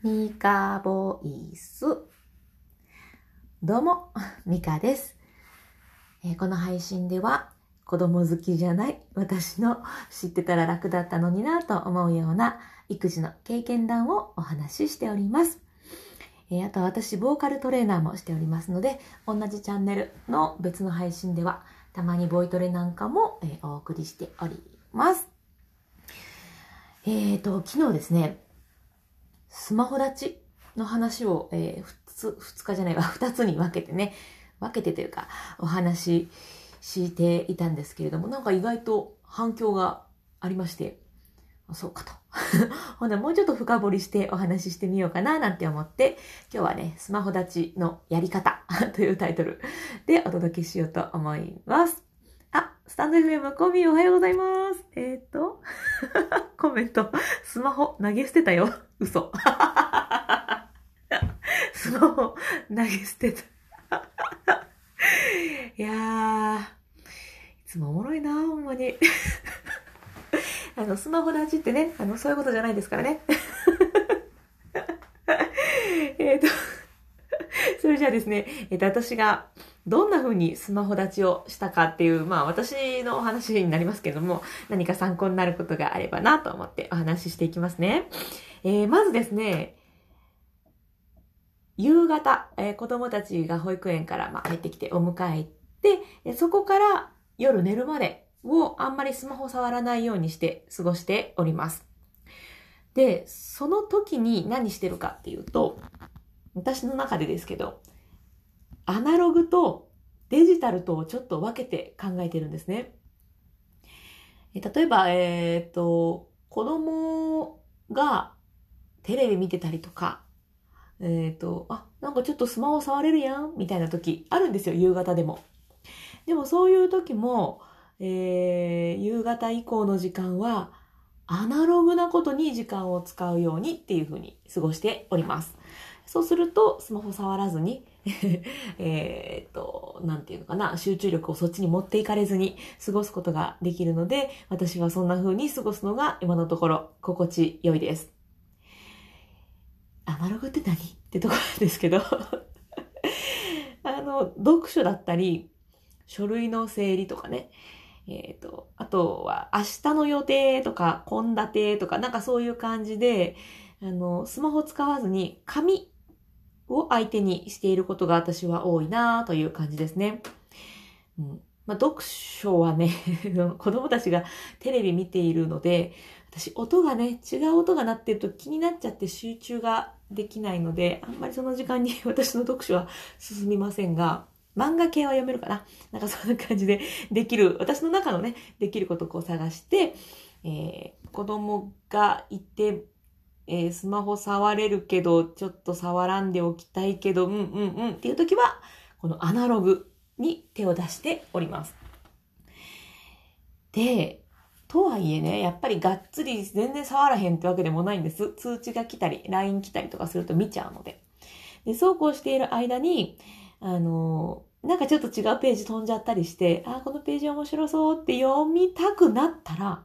ミカボイス。どうも、ミカです、えーこの配信では、子供好きじゃない私の知ってたら楽だったのになと思うような育児の経験談をお話ししております。えーあと私、ボーカルトレーナーもしておりますので、同じチャンネルの別の配信では、たまにボイトレなんかも、えーお送りしております。えーと、昨日ですね、スマホ立ちの話を、えー、ふつ、二日じゃないわ、二つに分けてね、分けてというか、お話ししていたんですけれども、なんか意外と反響がありまして、そうかと。ほんで、もうちょっと深掘りしてお話ししてみようかななんて思って、今日はね、スマホ立ちのやり方 というタイトルでお届けしようと思います。スタンド FM コミおはようございます。えっ、と、コメント、スマホ投げ捨てたよ。嘘。スマホ投げ捨てた。いやー、いつもおもろいなほんまに。あの、スマホ立ちってね、あの、そういうことじゃないですからね。えっと、それじゃあですね、えっ、と、私がどんな風にスマホ立ちをしたかっていう、まあ私のお話になりますけども、何か参考になることがあればなと思ってお話ししていきますね。えーまずですね、夕方、えー子供たちが保育園から、まあ、帰ってきてお迎え行って、そこから夜寝るまでをあんまりスマホ触らないようにして過ごしております。で、その時に何してるかっていうと、私の中でですけど、アナログとデジタルとをちょっと分けて考えてるんですね。例えば、えっ、と、子供がテレビ見てたりとか、えっ、と、あ、なんかちょっとスマホ触れるやんみたいな時あるんですよ、夕方でも。でもそういう時も、えー夕方以降の時間は、アナログなことに時間を使うようにっていうふうに過ごしております。そうすると、スマホ触らずに、えっと、なんていうのかな、集中力をそっちに持っていかれずに過ごすことができるので、私はそんな風に過ごすのが今のところ心地よいです。アナログって何？ってところですけど、あの、読書だったり、書類の整理とかね、えっ、と、あとは明日の予定とか、献立とか、なんかそういう感じで、あの、スマホ使わずに紙を相手にしていることが私は多いなという感じですね。うん。まあ、読書はね、子供たちがテレビ見ているので、私音がね、違う音が鳴ってると気になっちゃって集中ができないので、あんまりその時間に 私の読書は進みませんが、漫画系は読めるかななんかそんな感じでできる、私の中のね、できることをこう探して、えー子供がいて、えースマホ触れるけど、ちょっと触らんでおきたいけど、うんうんうんっていう時は、このアナログに手を出しております。で、とはいえね、やっぱりがっつり全然触らへんってわけでもないんです。通知が来たり、LINE 来たりとかすると見ちゃうので。で、そうこうしている間に、あのーなんかちょっと違うページ飛んじゃったりして、あ、このページ面白そうって読みたくなったら、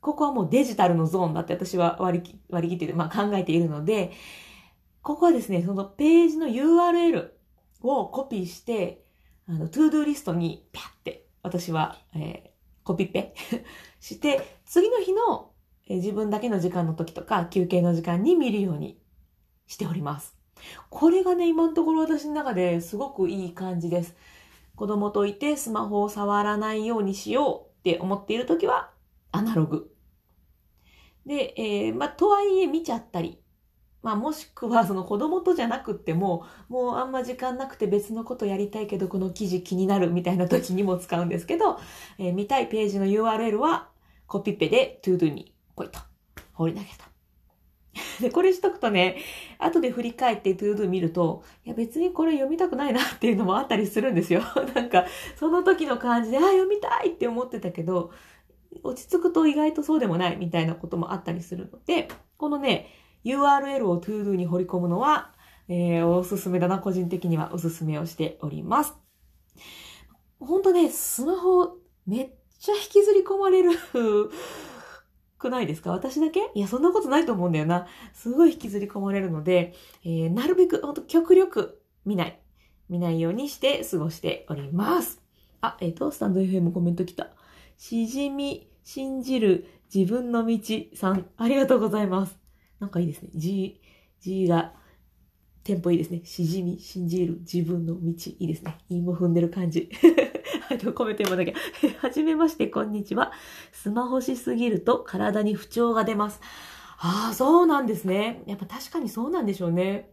ここはもうデジタルのゾーンだって私は割り切割り切って、まあ、考えているので、ここはですね、そのページの URL をコピーして、あの、 to-do list にピャって私は、えーコピペ して、次の日の、えー自分だけの時間の時とか休憩の時間に見るようにしております。これがね、今のところ私の中ですごくいい感じです。子供といてスマホを触らないようにしようって思っている時は、アナログ。で、えーまあ、とはいえ見ちゃったり、まあ、もしくはその子供とじゃなくっても、もうあんま時間なくて別のことやりたいけど、この記事気になるみたいな時にも使うんですけど、えー見たいページの URL はコピペで ToDo にポイと放り投げた。で、これしとくとね、後で振り返って ToDo 見ると、いや別にこれ読みたくないなっていうのもあったりするんですよ。なんか、その時の感じで、あ、読みたいって思ってたけど、落ち着くと意外とそうでもないみたいなこともあったりするので、このね、URL を ToDo に掘り込むのは、えーおすすめだな、個人的にはおすすめをしております。ほんとね、スマホめっちゃ引きずり込まれる くないですか？私だけ？いや、そんなことないと思うんだよな。すごい引きずり込まれるので、えー、なるべく、ほんと極力見ない。見ないようにして過ごしております。あ、えっ、ー、と、スタンド FM コメント来た。しじみ、信じる、自分の道さん、ありがとうございます。なんかいいですね。G、G が、テンポいいですね。しじみ、信じる、自分の道。いいですね。韻も踏んでる感じ。あの、コメント読まなきゃ。はじめまして、こんにちは。スマホしすぎると体に不調が出ます。ああ、そうなんですね。やっぱ確かにそうなんでしょうね。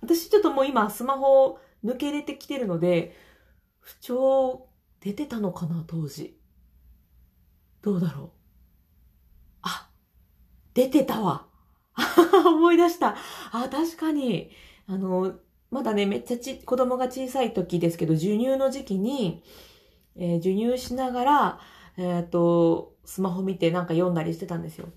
私ちょっともう今スマホを抜けれてきてるので、不調出てたのかな、当時。どうだろう？あ、出てたわ。思い出した。あ、確かに。あの、まだね、めっちゃち、子供が小さい時ですけど、授乳の時期に、えー、授乳しながら、えっ、ー、と、スマホ見てなんか読んだりしてたんですよ。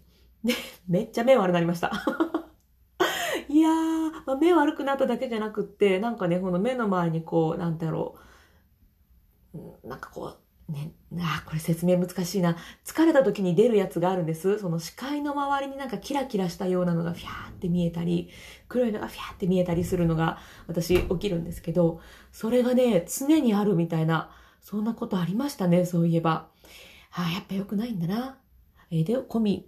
で、めっちゃ目悪くなりました。いやー、まあ、目悪くなっただけじゃなくって、なんかね、この目の周りにこう、なんだろう、なんかこう、ね、あ、これ説明難しいな。疲れた時に出るやつがあるんです。その視界の周りになんかキラキラしたようなのがフィャーって見えたり、黒いのがフィャーって見えたりするのが私起きるんですけど、それがね、常にあるみたいな、そんなことありましたね、そういえば。ああ、やっぱ良くないんだな。えー、で、コミ、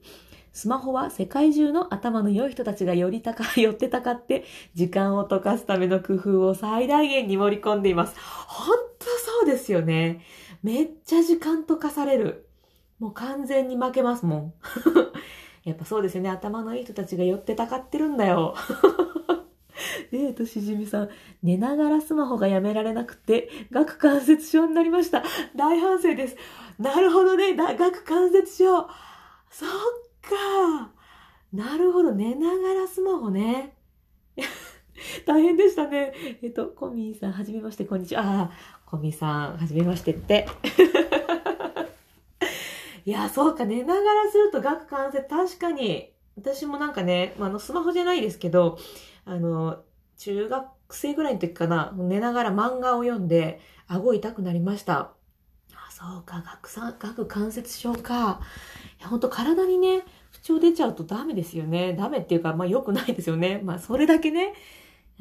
スマホは世界中の頭の良い人たちがより高い、寄ってたかって、時間を溶かすための工夫を最大限に盛り込んでいます。ほんとそうですよね。めっちゃ時間溶かされる。もう完全に負けますもん。やっぱそうですよね。頭のいい人たちが寄ってたかってるんだよ。えーと、しじみさん、寝ながらスマホがやめられなくて、顎関節症になりました。大反省です。なるほどね。顎関節症。そっか。なるほど。寝ながらスマホね。大変でしたね。えっと、コミーさん、はじめまして、こんにちは。ああ、コミーさん、はじめましてって。いや、そうか、寝ながらすると顎関節、確かに。私もなんかね、まあの、スマホじゃないですけど、あの、中学生ぐらいの時かな、寝ながら漫画を読んで、顎痛くなりました。あ、そうか、顎さん、顎関節症か。いや、ほんと体にね、不調出ちゃうとダメですよね。ダメっていうか、まあ良くないですよね。まあそれだけね、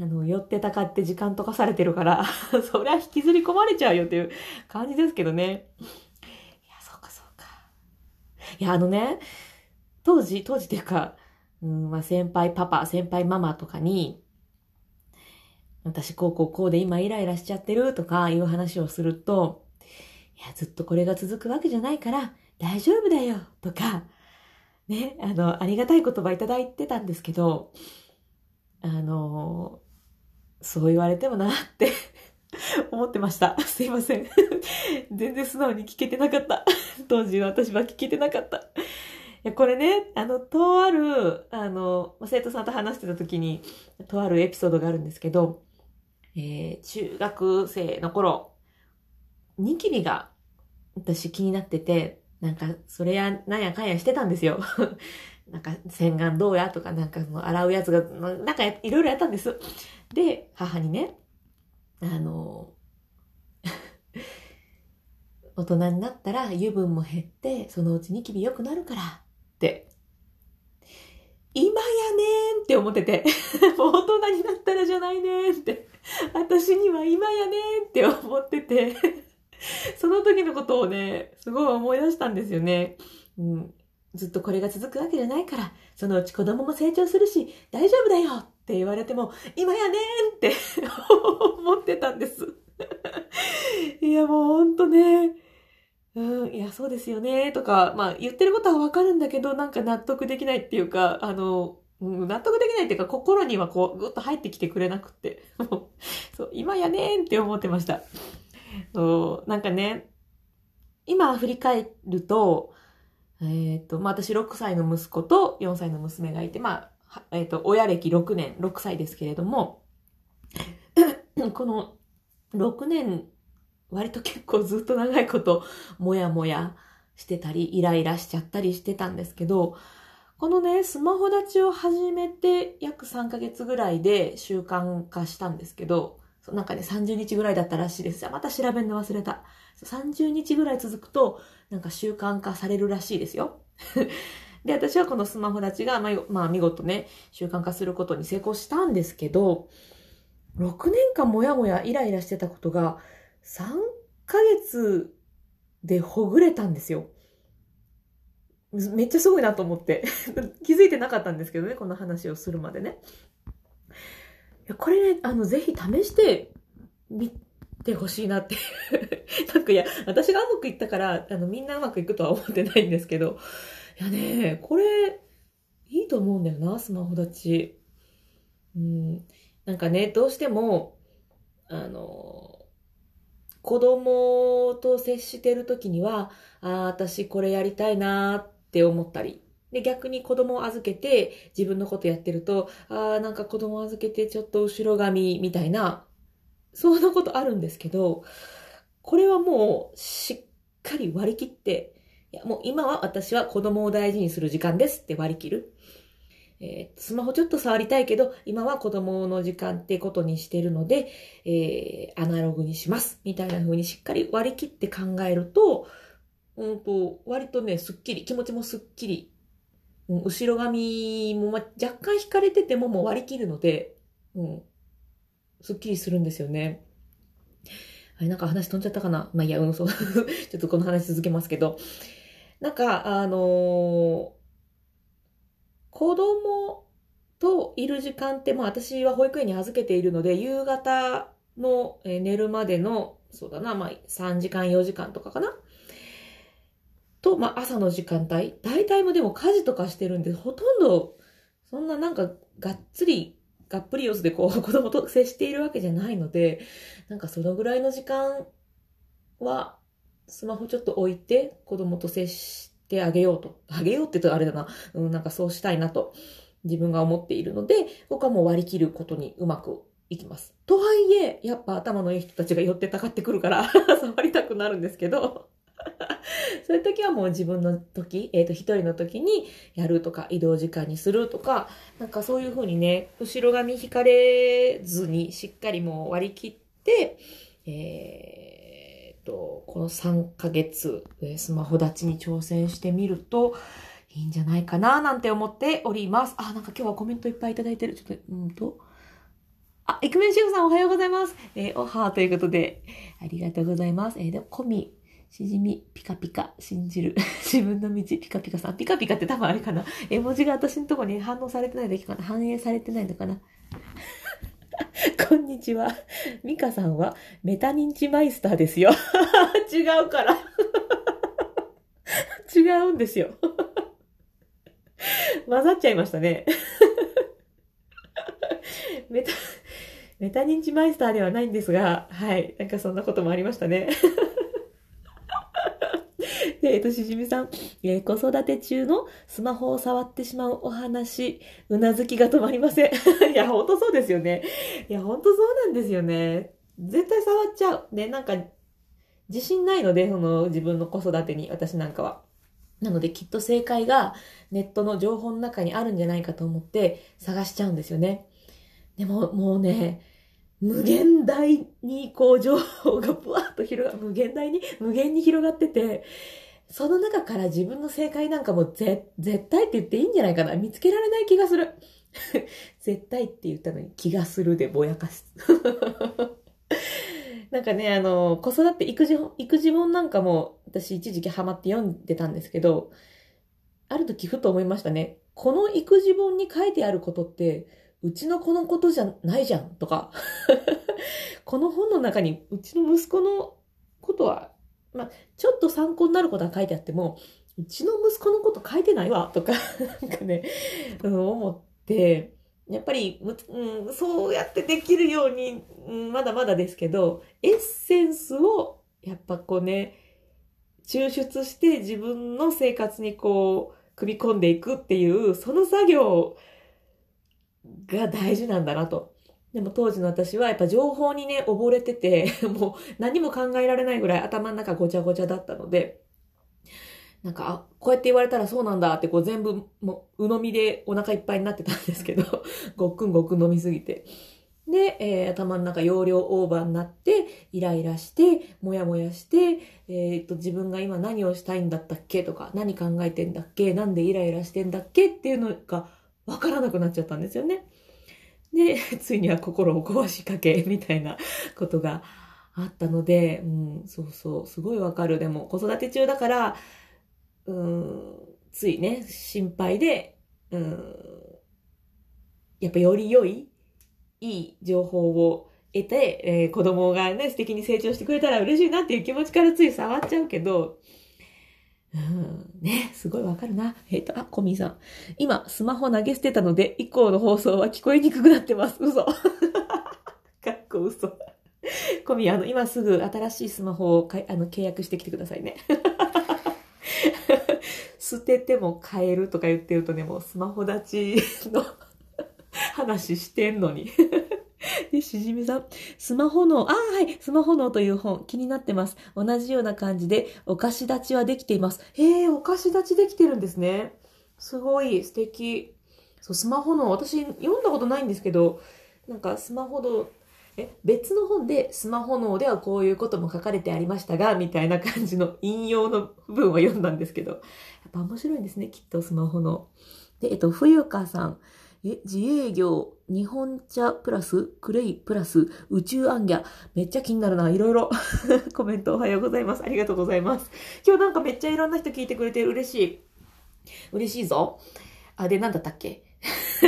あの、寄ってたかって時間とかされてるから、そりゃ引きずり込まれちゃうよっていう感じですけどね。いや、そうかそうか。いや、あのね、当時、当時っていうか、うん、まあ先輩パパ、先輩ママとかに、私こうこうこうで今イライラしちゃってるとかいう話をすると、いや、ずっとこれが続くわけじゃないから、大丈夫だよとか、ね、あの、ありがたい言葉いただいてたんですけど、あの、そう言われてもなって 思ってました。すいません。全然素直に聞けてなかった。当時私は聞けてなかった。いや、これね、あの、とある、あの、生徒さんと話してた時に、とあるエピソードがあるんですけど、えー、中学生の頃、ニキビが私気になってて、なんか、それや、なんやかんやしてたんですよ。なんか、洗顔どうやとか、なんか洗うやつが、なんかいろいろやったんです。で、母にね、あの、大人になったら油分も減って、そのうちニキビ良くなるから、って。今やねーんって思ってて、もう大人になったらじゃないねーって。私には今やねーんって思ってて その時のことをね、すごい思い出したんですよね。うん、ずっとこれが続くわけじゃないから、そのうち子供も成長するし、大丈夫だよって言われても、今やねんって 思ってたんです。いや、もうほんとね、うん、いや、そうですよね、とか、まあ言ってることはわかるんだけど、なんか納得できないっていうか、あの、うん納得できないっていうか、心にはこう、ぐっと入ってきてくれなくって、も うそう、今やねんって思ってました。そうなんかね、今振り返ると、えっ、ー、と、まあ、私6歳の息子と4歳の娘がいて、まあ、えっ、ー、と、親歴6年、6歳ですけれども、この6年、割と結構ずっと長いこと、もやもやしてたり、イライラしちゃったりしてたんですけど、このね、スマホ立ちを始めて約3ヶ月ぐらいで習慣化したんですけど、なんかね、30日ぐらいだったらしいです。じゃまた調べるの忘れた。30日ぐらい続くと、なんか習慣化されるらしいですよ。で、私はこのスマホ立ちが、まあ、まあ、見事ね、習慣化することに成功したんですけど、6年間もやもやイライラしてたことが、3ヶ月でほぐれたんですよ。めっちゃすごいなと思って。気づいてなかったんですけどね、この話をするまでね。いやこれね、あの、ぜひ試してみてほしいなって なんかいや、私がうまくいったから、あの、みんなうまくいくとは思ってないんですけど、いやね、これ、いいと思うんだよな、スマホ立ち。うん。なんかね、どうしても、あの、子供と接してる時には、ああ、私これやりたいなって思ったり。で、逆に子供を預けて自分のことやってると、ああ、なんか子供を預けてちょっと後ろ髪みたいな、そんなことあるんですけど、これはもうしっかり割り切って、いや、もう今は私は子供を大事にする時間ですって割り切る。えー、スマホちょっと触りたいけど、今は子供の時間ってことにしてるので、えー、アナログにします。みたいな風にしっかり割り切って考えると、うんと、割とね、すっきり、気持ちもすっきり、うん、後ろ髪も、ま、若干引かれててももう割り切るので、うん、すっきりするんですよね。あれ、なんか話飛んじゃったかな？まあ、いや、うん、そう。ちょっとこの話続けますけど。なんか、あのー、子供といる時間って、まあ私は保育園に預けているので、夕方の寝るまでの、そうだな、まあ3時間4時間とかかな？と、まあ朝の時間帯。大体もでも家事とかしてるんで、ほとんど、そんななんかがっつり、がっぷり四つでこう 子供と接しているわけじゃないので、なんかそのぐらいの時間は、スマホちょっと置いて子供と接してあげようと。あげようって言うとあれだな。うん、なんかそうしたいなと自分が思っているので、僕はもう割り切ることにうまくいきます。とはいえ、やっぱ頭のいい人たちが寄ってたかってくるから 触りたくなるんですけど そういう時はもう自分の時、えっ、ー、と、一人の時にやるとか、移動時間にするとか、なんかそういうふうにね、後ろ髪引かれずにしっかりもう割り切って、えー、と、この3ヶ月、スマホ立ちに挑戦してみると、いいんじゃないかななんて思っております。あ、なんか今日はコメントいっぱいいただいてる。ちょっと、うんと。あ、イクメンシェフさんおはようございます。えー、おはーということで、ありがとうございます。えー、でも、コミ、しじみ、ピカピカ、信じる。自分の道、ピカピカさん。ピカピカって多分あれかな。絵文字が私のとこに反応されてないだけかな。反映されてないのかな。こんにちは。ミカさんはメタ認知マイスターですよ。違うから。違うんですよ。混ざっちゃいましたね。メタ、メタ認知マイスターではないんですが、はい。なんかそんなこともありましたね。えっと、しじみさん、えー、子育て中のスマホを触ってしまうお話、うなずきが止まりません。いや、ほんとそうですよね。いや、ほんとそうなんですよね。絶対触っちゃう。ね、なんか、自信ないので、その自分の子育てに、私なんかは。なので、きっと正解がネットの情報の中にあるんじゃないかと思って探しちゃうんですよね。でも、もうね、無限大にこう情報がブワーッと広が、無限大に、無限に広がってて、その中から自分の正解なんかもぜ、絶対って言っていいんじゃないかな。見つけられない気がする。絶対って言ったのに気がするでぼやかす。なんかね、あの、子育て育児、育児本なんかも私一時期ハマって読んでたんですけど、ある時ふと思いましたね。この育児本に書いてあることって、うちの子のことじゃないじゃんとか、この本の中にうちの息子のことはまあ、ちょっと参考になることは書いてあっても、うちの息子のこと書いてないわ、とか、なんかね、うん、思って、やっぱり、うん、そうやってできるように、うん、まだまだですけど、エッセンスを、やっぱこうね、抽出して自分の生活にこう、組み込んでいくっていう、その作業が大事なんだなと。でも当時の私はやっぱ情報にね、溺れてて、もう何も考えられないぐらい頭の中ごちゃごちゃだったので、なんか、あ、こうやって言われたらそうなんだってこう全部もう鵜呑みでお腹いっぱいになってたんですけど、ごっくんごっくん飲みすぎて。で、えー、頭の中容量オーバーになって、イライラして、もやもやして、えっ、と、自分が今何をしたいんだったっけ？とか、何考えてんだっけ？なんでイライラしてんだっけ？っていうのがわからなくなっちゃったんですよね。で、ついには心を壊しかけ、みたいなことがあったので、うん、そうそう、すごいわかる。でも、子育て中だから、うん、ついね、心配で、うん、やっぱより良いいい情報を得て、えー、子供がね、素敵に成長してくれたら嬉しいなっていう気持ちからつい触っちゃうけど、うん、ね、すごいわかるな。えっ、ー、と、あ、コミーさん。今、スマホ投げ捨てたので、以降の放送は聞こえにくくなってます。嘘。かっこ嘘。コミー、あの、今すぐ新しいスマホをかあの契約してきてくださいね。捨てても買えるとか言ってるとね、もうスマホ立ちの話してんのに。しじみさん。スマホ脳、ああ、はい、スマホ脳という本、気になってます。同じような感じで、お菓子立ちはできています。へえ、お菓子立ちできてるんですね。すごい素敵。そう、スマホ脳、私読んだことないんですけど、なんかスマホ脳、え、別の本でスマホ脳ではこういうことも書かれてありましたが、みたいな感じの引用の部分は読んだんですけど、やっぱ面白いんですね、きっとスマホ脳。で、えっと、冬香さん。え、自営業、日本茶プラス、クレイプラス、宇宙アンギャ。めっちゃ気になるな。いろいろ コメントおはようございます。ありがとうございます。今日なんかめっちゃいろんな人聞いてくれて嬉しい。嬉しいぞ。あ、で、なんだったっけ？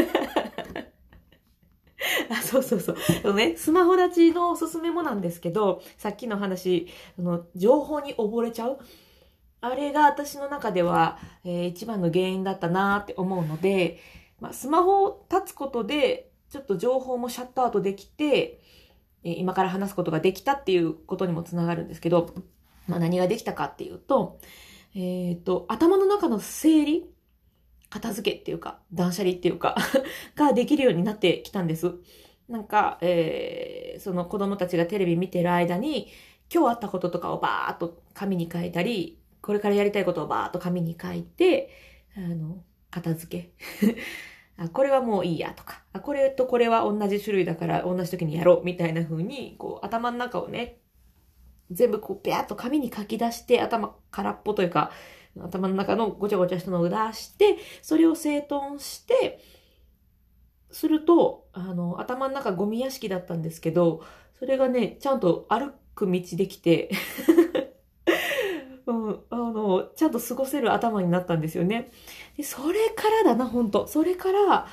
あそうそうそう。あのね、スマホ断ちのおすすめもなんですけど、さっきの話、あの、情報に溺れちゃう？あれが私の中では、えー、一番の原因だったなって思うので、まあ、スマホを立つことで、ちょっと情報もシャットアウトできて、今から話すことができたっていうことにもつながるんですけど、まあ、何ができたかっていうと、えっ、と、頭の中の整理片付けっていうか、断捨離っていうか ができるようになってきたんです。なんか、えー、その子供たちがテレビ見てる間に、今日あったこととかをバーっと紙に書いたり、これからやりたいことをバーっと紙に書いて、あの、片付け。あこれはもういいやとか、あこれとこれは同じ種類だから同じ時にやろうみたいな風に、こう頭の中をね、全部こうペアッと紙に書き出して頭空っぽというか、頭の中のごちゃごちゃしたのを出して、それを整頓して、すると、あの、頭の中ゴミ屋敷だったんですけど、それがね、ちゃんと歩く道できてうん、あの、ちゃんと過ごせる頭になったんですよね。で、それからだな、本当それから、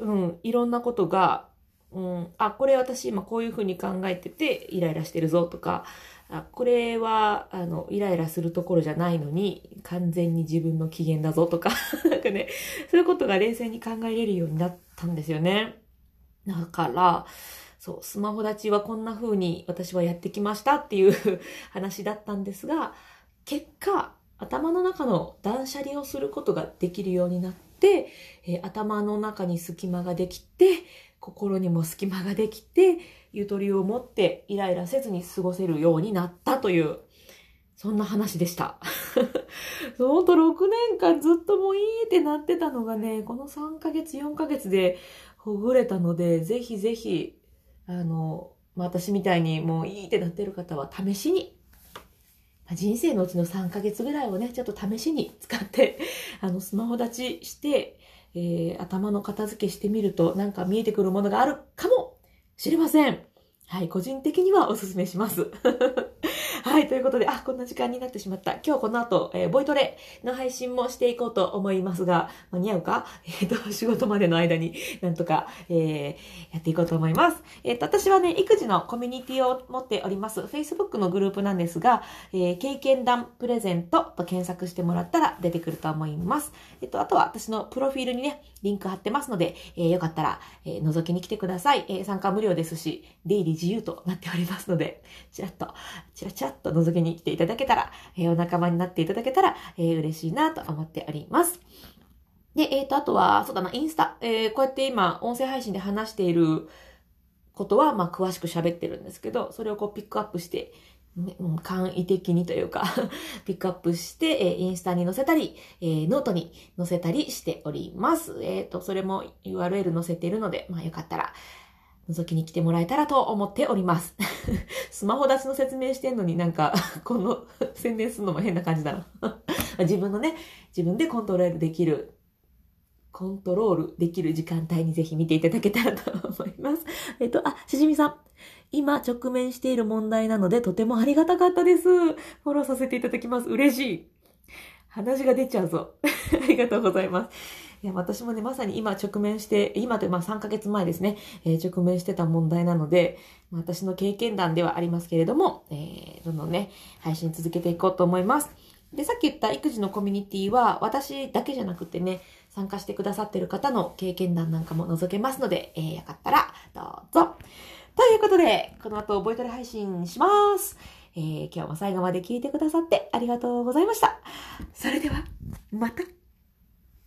うん、いろんなことが、うん、あ、これ私今こういうふうに考えててイライラしてるぞとか、あ、これは、あの、イライラするところじゃないのに、完全に自分の機嫌だぞとか、なんかね、そういうことが冷静に考えれるようになったんですよね。だから、そう、スマホ立ちはこんな風に私はやってきましたっていう 話だったんですが、結果、頭の中の断捨離をすることができるようになって、えー、頭の中に隙間ができて、心にも隙間ができて、ゆとりを持ってイライラせずに過ごせるようになったという、そんな話でした。ほんと6年間ずっともういいってなってたのがね、この3ヶ月、4ヶ月でほぐれたので、ぜひぜひ、あの、まあ、私みたいにもういいってなってる方は試しに人生のうちの3ヶ月ぐらいをね、ちょっと試しに使って、あの、スマホ立ちして、えー、頭の片付けしてみると、なんか見えてくるものがあるかもしれません。はい、個人的にはおすすめします。はい、ということで、あ、こんな時間になってしまった。今日この後、えー、ボイトレの配信もしていこうと思いますが、間に合うか？えっ、ー、と、仕事までの間になんとか、えー、やっていこうと思います。えっ、と、私はね、育児のコミュニティを持っております。Facebook のグループなんですが、え経験談プレゼントと検索してもらったら出てくると思います。えっ、と、あとは私のプロフィールにね、リンク貼ってますので、えよかったら、え覗きに来てください。え参加無料ですし、出入り自由となっておりますので、ちらっと、ちらちらっと覗きに来ていただけたら、えー、お仲間になっていただけたら、えー、嬉しいなと思っております。で、えっ、ー、と、あとは、そうだな、インスタ。えー、こうやって今、音声配信で話していることは、まあ、詳しく喋ってるんですけど、それをこう、ピックアップして、簡易的にというか ピックアップして、えー、インスタに載せたり、えー、ノートに載せたりしております。えっ、ー、と、それも URL 載せているので、まあよかったら、覗きに来てもらえたらと思っております。スマホ断ちの説明してんのになんか、この 宣伝するのも変な感じだな。自分のね、自分でコントロールできる、コントロールできる時間帯にぜひ見ていただけたらと思います。えっと、あ、しじみさん。今直面している問題なのでとてもありがたかったです。フォローさせていただきます。嬉しい。話が出ちゃうぞ。ありがとうございます。いや、私もね、まさに今直面して、今というまあ3ヶ月前ですね、えー直面してた問題なので、まあ私の経験談ではありますけれども、えーどんどんね、配信続けていこうと思います。で、さっき言った育児のコミュニティは、私だけじゃなくてね、参加してくださってる方の経験談なんかも覗けますので、えーよかったらどうぞ。ということで、この後ボイトレ配信します。えー今日も最後まで聞いてくださってありがとうございました。それでは、また。